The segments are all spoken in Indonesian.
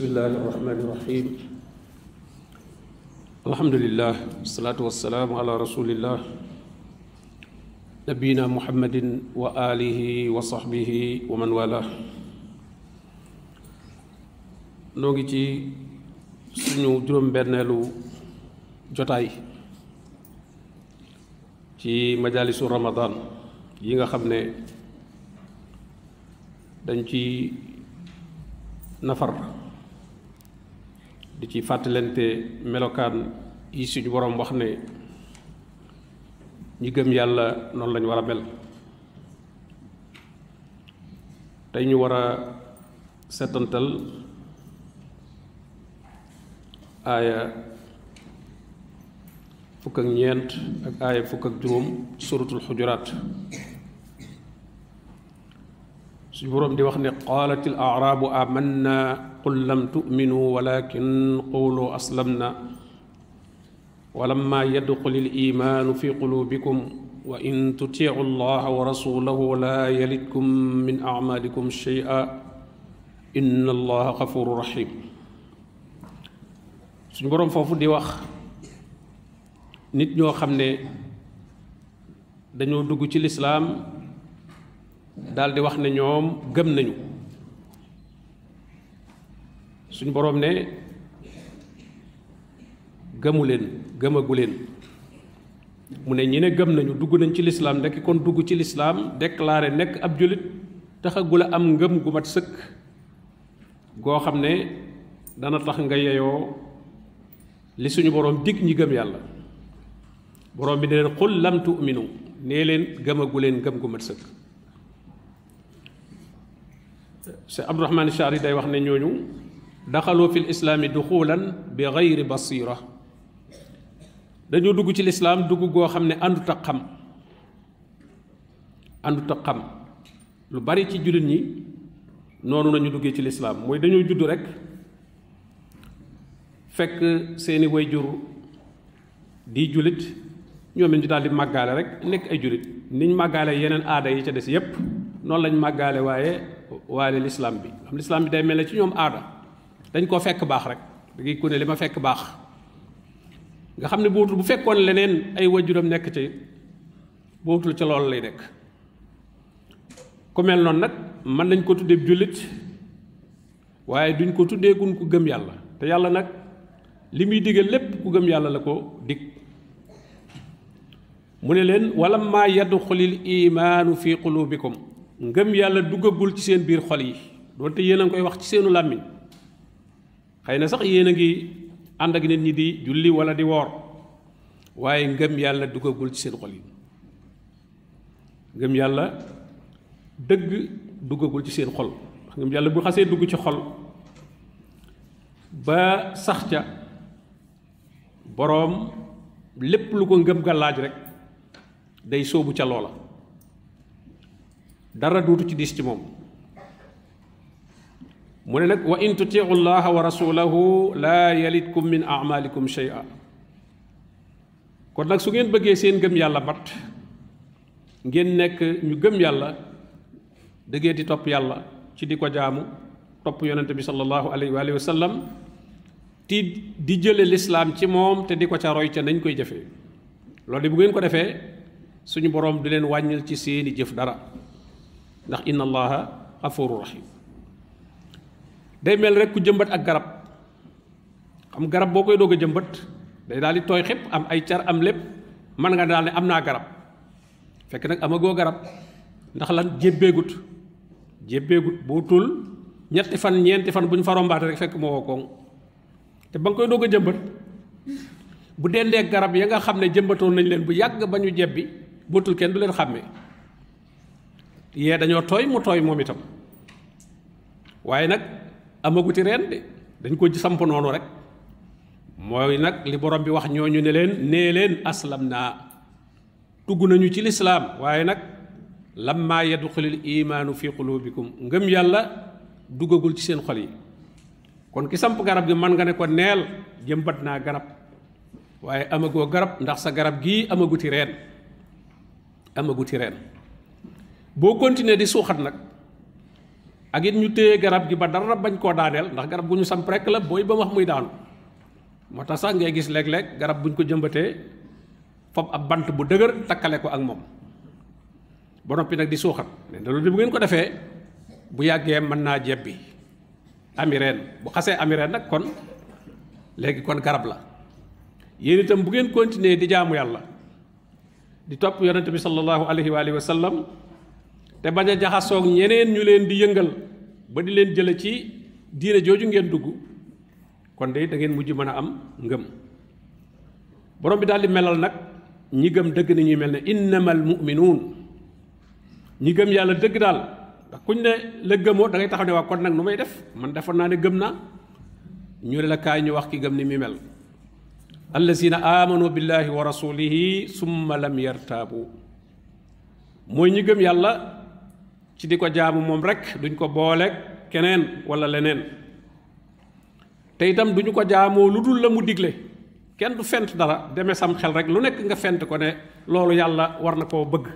بسم الله الرحمن الرحيم. الحمد لله والصلاة والسلام على رسول الله. نبينا محمد وآله وصحبه ومن والاه. نوغي تي سونو جوروم بنلو جوتاي yi nga xam ne dañ ci nafar. Di ci fàttalante melokaan yi suñu borom wax ne ñi gëm yàlla noonu lañ war a mel. Tey ñu war a setantal aaya fukk ak ñeent ak aaya fukk ak juróom suratul xujuraat. Suñu boroom di wax ne qaalat al aarabu amanna qul lam tu'minu walakin qulu aslamna walamma yadxul al imaanu fi qulubikum wa in tutiicu allaha wa rasulahu la yalidkum min acmaalikum shay'a inna allaha gafuru rahim suñu boroom foofu di wax nit ñoo xam ne dañoo dugg ci lislaam daal di wax ne ñoom gëm nañu suñu boroom ne gëmu leen gëmagu leen. Mu ne ñi ne gëm nañu dugg nañ ci lislaam ndekk kon dugg ci lislaam déclaré nekk ab jullit taxagula am ngëm gu mat sëkk goo xam ne dana tax nga yeyoo li suñu boroom dig ñi gëm yàlla. Boroom bi ne leen xul lam tu'minu. Nee leen gëmagu leen gëm gu mat sëkk. Abdourahmane day wax ne ñooñu duxulan bi gayri basira dañoo dugg ci lislaam dugg goo xam ne àndut ak xam àndut ak xam lu bari ci jullit ñi noonu nañu duggee ci lislaam mooy dañoo judd rek fekk seeni wayjur di jullit ñoom ñu daal di màggaale rek nekk ay jullit niñ màggaale yeneen aada yi ca des yépp noonu lañ màggaale waaye waale lislaam bi xam lislaam bi day mel ci ñoom aada dañ koo fekk baax rek. Da ngay ku ne li ma fekk baax. Nga xam ne bootul bu fekkoon leneen ay wajuram nekk ci bootul ca loolu lay nekk. Ku mel noonu nag mën nañ ko tuddee jullit waaye duñ ko tuddee gun ku gëm yàlla. Te yàlla nag li muy digal lépp ku gëm yàlla la ko dig. Mu ne leen wala maa yadxulil imaanu fi qulubikum ngëm yàlla duggagul ci seen biir xol yi. Doonte yéen a ngi koy wax ci seenu làmmiñ xëy na sax yéen a ngi ànd ak nit ñi di julli wala di woor waaye ngëm yàlla duggagul ci seen xol yi. Ngëm yàlla dëgg duggagul ci seen xol. Ngëm yàlla bu xasee dugg ci xol ba sax ca boroom lépp lu ko ngëm ga laaj rek day sóobu ca dara duutu ci dis ci من لك وإن تطيعوا الله ورسوله لا يلدكم من أعمالكم شيئا. كون لك سوغين بغي سين گم يالا بات نجم نك ني گم يالا دغي دي توپ يالا سي ديكو جامو توپ يونت بي صلى الله عليه وآله وسلم تي الإسلام تي موم تي روي تي نانكوي جافي لول دي بوغين كو دافي سوني بوروم دي لين واغنيل دارا. ناخ إن الله غفور رحيم. Day mel rek ku jëmbat ak garab. Xam garab boo koy doog a jëmbat day daal di tooy xépp am ay car am lépp mën nga daal ne am garab. Fekk nag amagoo garab ndax lan? Jébbeegut. Jébbeegut boo tul ñetti fan ñeenti fan bu ñu fa rombaate rek fekk moo koŋ. Te ba nga koy doog a jëmbat bu dendee garab ya nga xam ne jëmbatoon nañ leen bu yàgg ba ñu jebbi bootul kenn du leen xàmmee. Yee dañoo tooy mu tooy moom itam. Waaye nag amaguti reen de. Dañ ko samp noonu rek. Mooy nag li borom bi wax ñooñu ne leen nee leen aslam naa tugg nañu ci lislaam waaye nag lamma yadxulil imaanu fi qulubikum ngëm yàlla duggagul ci seen xol yi. Kon ki samp garab gi man nga ne ko neel jëmbat naa garab. Waaye amagoo garab ndax sa garab gii amaguti reen. Amaguti reen. Boo continuer di suuxat nag ak it ñu téye garab gi ba dara bañ koo daaneel ndax garab gu ñu samp rek la booy ba wax muy daanu. Moo tax sax ngay gis léeg-léeg garab buñ ko jëmbatee fob ab bant bu dëgër takkale ko ak moom. Ba noppi nag di suuxat ne loolu bu ngeen ko defee bu yàggee mën naa bu xasee kon léegi kon garab la. Yéen itam bu ngeen continuer di jaamu yàlla di topp yonent bi sallallahu alayhi wa te bañ a jaxasoog ñeneen ñu leen di yëngal ba di leen jële ci diine jooju ngeen dugg kon da ngeen mujj mën a am ngëm. Borom bi daal di melal nag ñi gëm dëgg ni ñuy mel ne innamal muminuun. Ñi gëm yàlla dëgg daal ndax kuñ ne la gëmoo da ngay taxaw ne waa kon nag nu may def? Man defoon naa ne gëm naa. Ñu ne la kaay ñu wax ki gëm ni mi mel. Allazina amanu billahi wa rasulihi summa lam yartaabu. Mooy ñi gëm yàlla ci di ko jaamu moom rek duñ ko booleeg keneen wala leneen. Te itam duñu ko jaamoo lu dul la mu digle. Kenn du fent dara demee sam xel rek lu nekk nga fent ko ne loolu yàlla war na koo bëgg.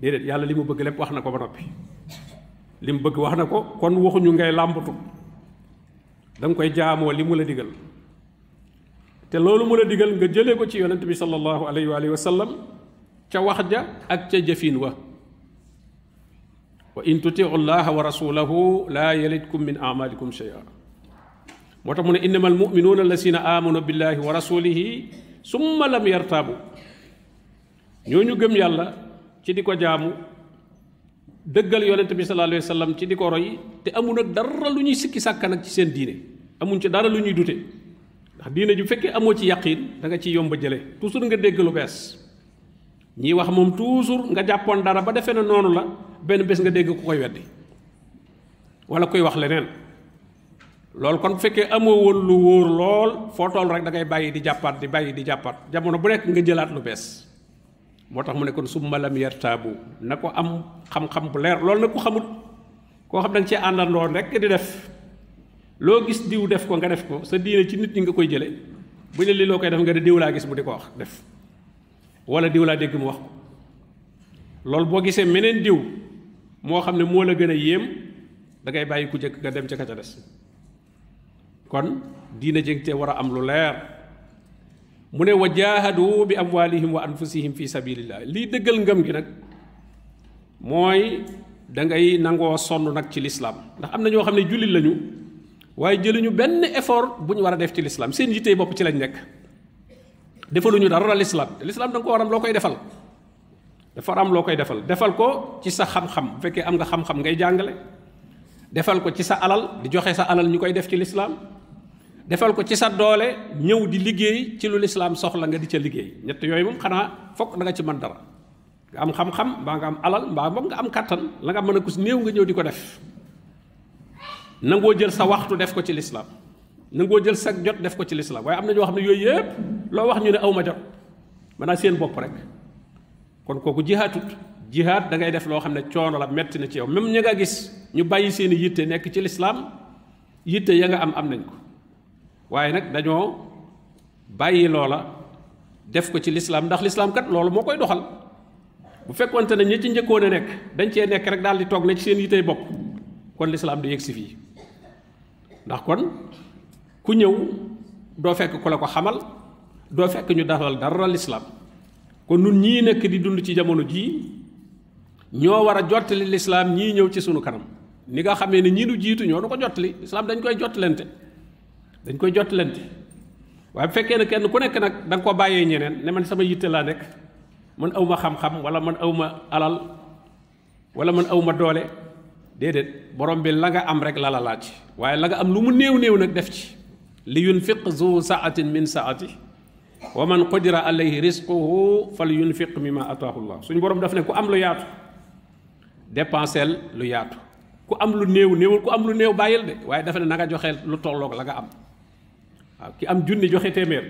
Déedéet yàlla li mu bëgg lépp wax na ko ba noppi. Li mu bëgg wax na ko kon waxuñu ngay làmbatu. Da nga koy jaamoo li la digal. Te loolu mu la digal nga jëlee ko ci yonent bi sallallahu alayhi wa sallam ca wax ja ak ca jëfin wa wa in tutiu llaha wa rasulahu la yalidkum min amalikum shay'a. Moo tax mu ne innama almuminuuna allasina amanu billahi wa rasulihi summa lam yartaabu. Ñooñu gëm yàlla ci di ko jaamu dëggal yonent bi sallallahu alayhi wa sallam ci di ko roy te amu nag dara lu ñuy sikki sàkka nag ci seen diine. Amuñ ci dara lu ñuy dute. Ndax diine ju fekkee amoo ci yaqin da nga ci yomb jële. Toujours nga dégg lu bees ñii wax moom toujours nga jàppoon dara ba defee ne noonu la benn bés nga dégg ku koy weddi. Wala koy wax leneen. Loolu kon bu fekkee amoo lu wóor lool foo toll rek da ngay bàyyi di jàppaat di bàyyi di jàppaat. Jamono bu nekk nga jëlaat lu bees. Moo tax mu ne kon summa lam yartaabu. Na ko am xam-xam bu leer. Loolu nag ku xamut koo xam da nga cee àndandoon rek di def. Loo gis diw def ko nga def ko sa diine ci nit ñi nga koy jële. Bu ne lii loo koy def nga diw laa gis mu di ko wax def wala diw laa dégg mu wax ko. Loolu boo gisee meneen diw moo xam moo la gën a yéem da ngay bàyyi ku jëkk nga dem ca ka ca des. Kon diine jëng te war a am lu leer. Mu ne wa jaahadu bi amwalihim wa anfusihim fi sabilillah lii dëggal ngëm gi nag mooy da ngay nangoo sonn nag ci lislaam. Ndax am na ñoo xam lañu waaye jëluñu benn effort bu ñu war a def ci lislaam. Seen yittey bopp ci lañ nekk defaluñu dara lislaam te lislaam da nga ko war am loo koy defal. Dafa am loo koy defal. Defal ko ci sa xam-xam. Bu fekkee am nga xam-xam ngay jàngale. Defal ko ci sa alal di joxe sa alal ñu koy def ci lislaam defal ko ci sa doole ñëw di liggéey ci lu lislaam soxla nga di ca liggéey. Ñett yooyu moom xanaa fokk da nga ci mën dara. Nga am xam-xam mbaa nga am alal mbaa moom nga am kàttan la nga mën a kus néew nga ñëw di ko def. Nangoo jël sa waxtu def ko ci lislaam nangoo jël sa jot def ko ci lislaam waaye am na ñoo xam ne yooyu yëpp loo wax ñu ne aw ma jot. Maanaam seen bopp rek. Kon kooku jihaatut. Jihaat da ngay def loo xam ne la metti na ci yow. Même ña nga gis ñu bàyyi seen yitte nekk ci lislaam yitte ya nga am am nañ ko. Waaye nag dañoo bàyyi loola def ko ci lislaam ndax lislaam kat loolu moo koy doxal. Bu fekkonte ne ñi ci njëkkoon a nekk dañ cee nekk rek daal di toog ne ci seen yittey bopp. Kon lislaam du yegg si fii. Ndax kon ku ñëw doo fekk ku la ko xamal doo fekk ñu dalal dara lislaam kon nun ñii nekk di dund ci jamono jii ñoo war a jottali lislaam ñii ñëw ci sunu kanam. Ni nga xamee ne ñii nu jiitu ñoo ko jottali lislaam dañ koy jottalante. Dañ koy jottalante. Waaye bu fekkee ne kenn ku nekk nag da nga ko bàyyee ñeneen ne man sama yitte laa nekk man awma xam-xam wala man awma alal wala man awma doole déedéet borom bi la nga am rek la la laaj. Waaye la nga am lu mu néew néew nag def ci لينفق ذو سعة من سعته ومن قدر عليه رزقه فلينفق مما أتاه الله. سنو بروم دفنه كو أملو ياتو. ديبانسل لو ياتو. كو أملو نيو نيو كو أملو نيو بايل دي. واي دفنه نغا جوخيل لو تولوك لغا أم. آه، كي أم جوني جوخي تيمير.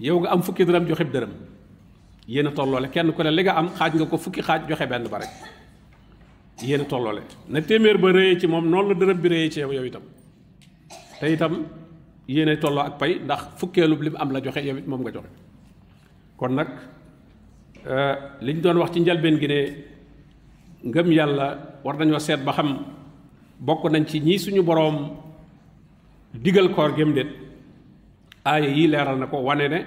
يوغ أم فكي درم جوخي درم yéen a tolloo le kenn ku ne li nga am xaaj nga ko fukki xaaj joxe na téeméer ba rëyee ci moom noonu la dërëm bi rëyee ci yow yow itam te itam yéen a tolloo ak pay ndax fukkeelub li mu am la joxe yow it moom nga joxe. Kon nag liñ doon wax ci njalbeen gi ne ngëm yàlla war nañoo seet ba xam bokk nañ ci ñi suñu boroom digal koor gém déet aaya yi leeral na ko wane ne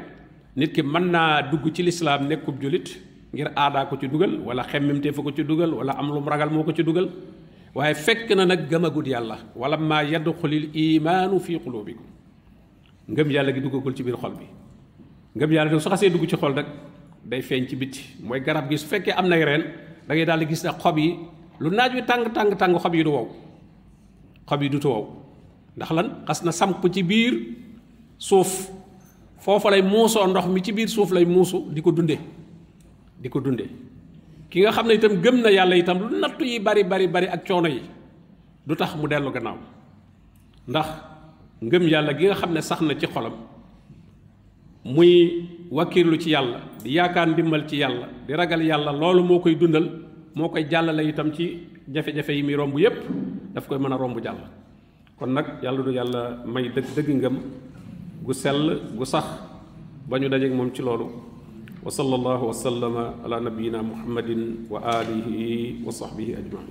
nit ki mën naa dugg ci lislaam nekkub julit ngir aadaa ko ci dugal wala xemmemte fa ko ci dugal wala am lu mu ragal moo ci dugal waaye fekk na nag gëmagut yàlla wala maa yadxulil imaanu fi qulubikum ngëm yàlla gi duggagul ci biir xol bi ngëm yàlla nag su xasee dugg ci xol rek day feeñ ci bitti mooy garab gi su fekkee am nay reen da ngay daal di gis ne xob yi lu naaj wi tàng tàng tàng xob yi du wow xob yi du tu wow ndax lan xas na samp ci biir suuf foofa lay muusoo ndox mi ci biir suuf lay muusu di ko dunde di ko dunde ki nga xam ne itam gëm na yàlla itam lu nattu yi bari bari bari ak coono yi du tax mu dellu gannaaw. Ndax ngëm yàlla gi nga xam ne ci xolam muy wakiirlu ci yàlla di yaakaar ndimbal ci yàlla di ragal yàlla loolu moo koy dundal moo koy jàllale itam ci jafe-jafe yi muy romb yépp daf koy mën a romb jàll. Kon nag yàlla du yàlla may dëgg dëgg ngëm gu sell gu sax ba ñu moom ci loolu wa sallallahu wa sallama ala nabiyina muhammadin wa alihi wa sahbihi ajmain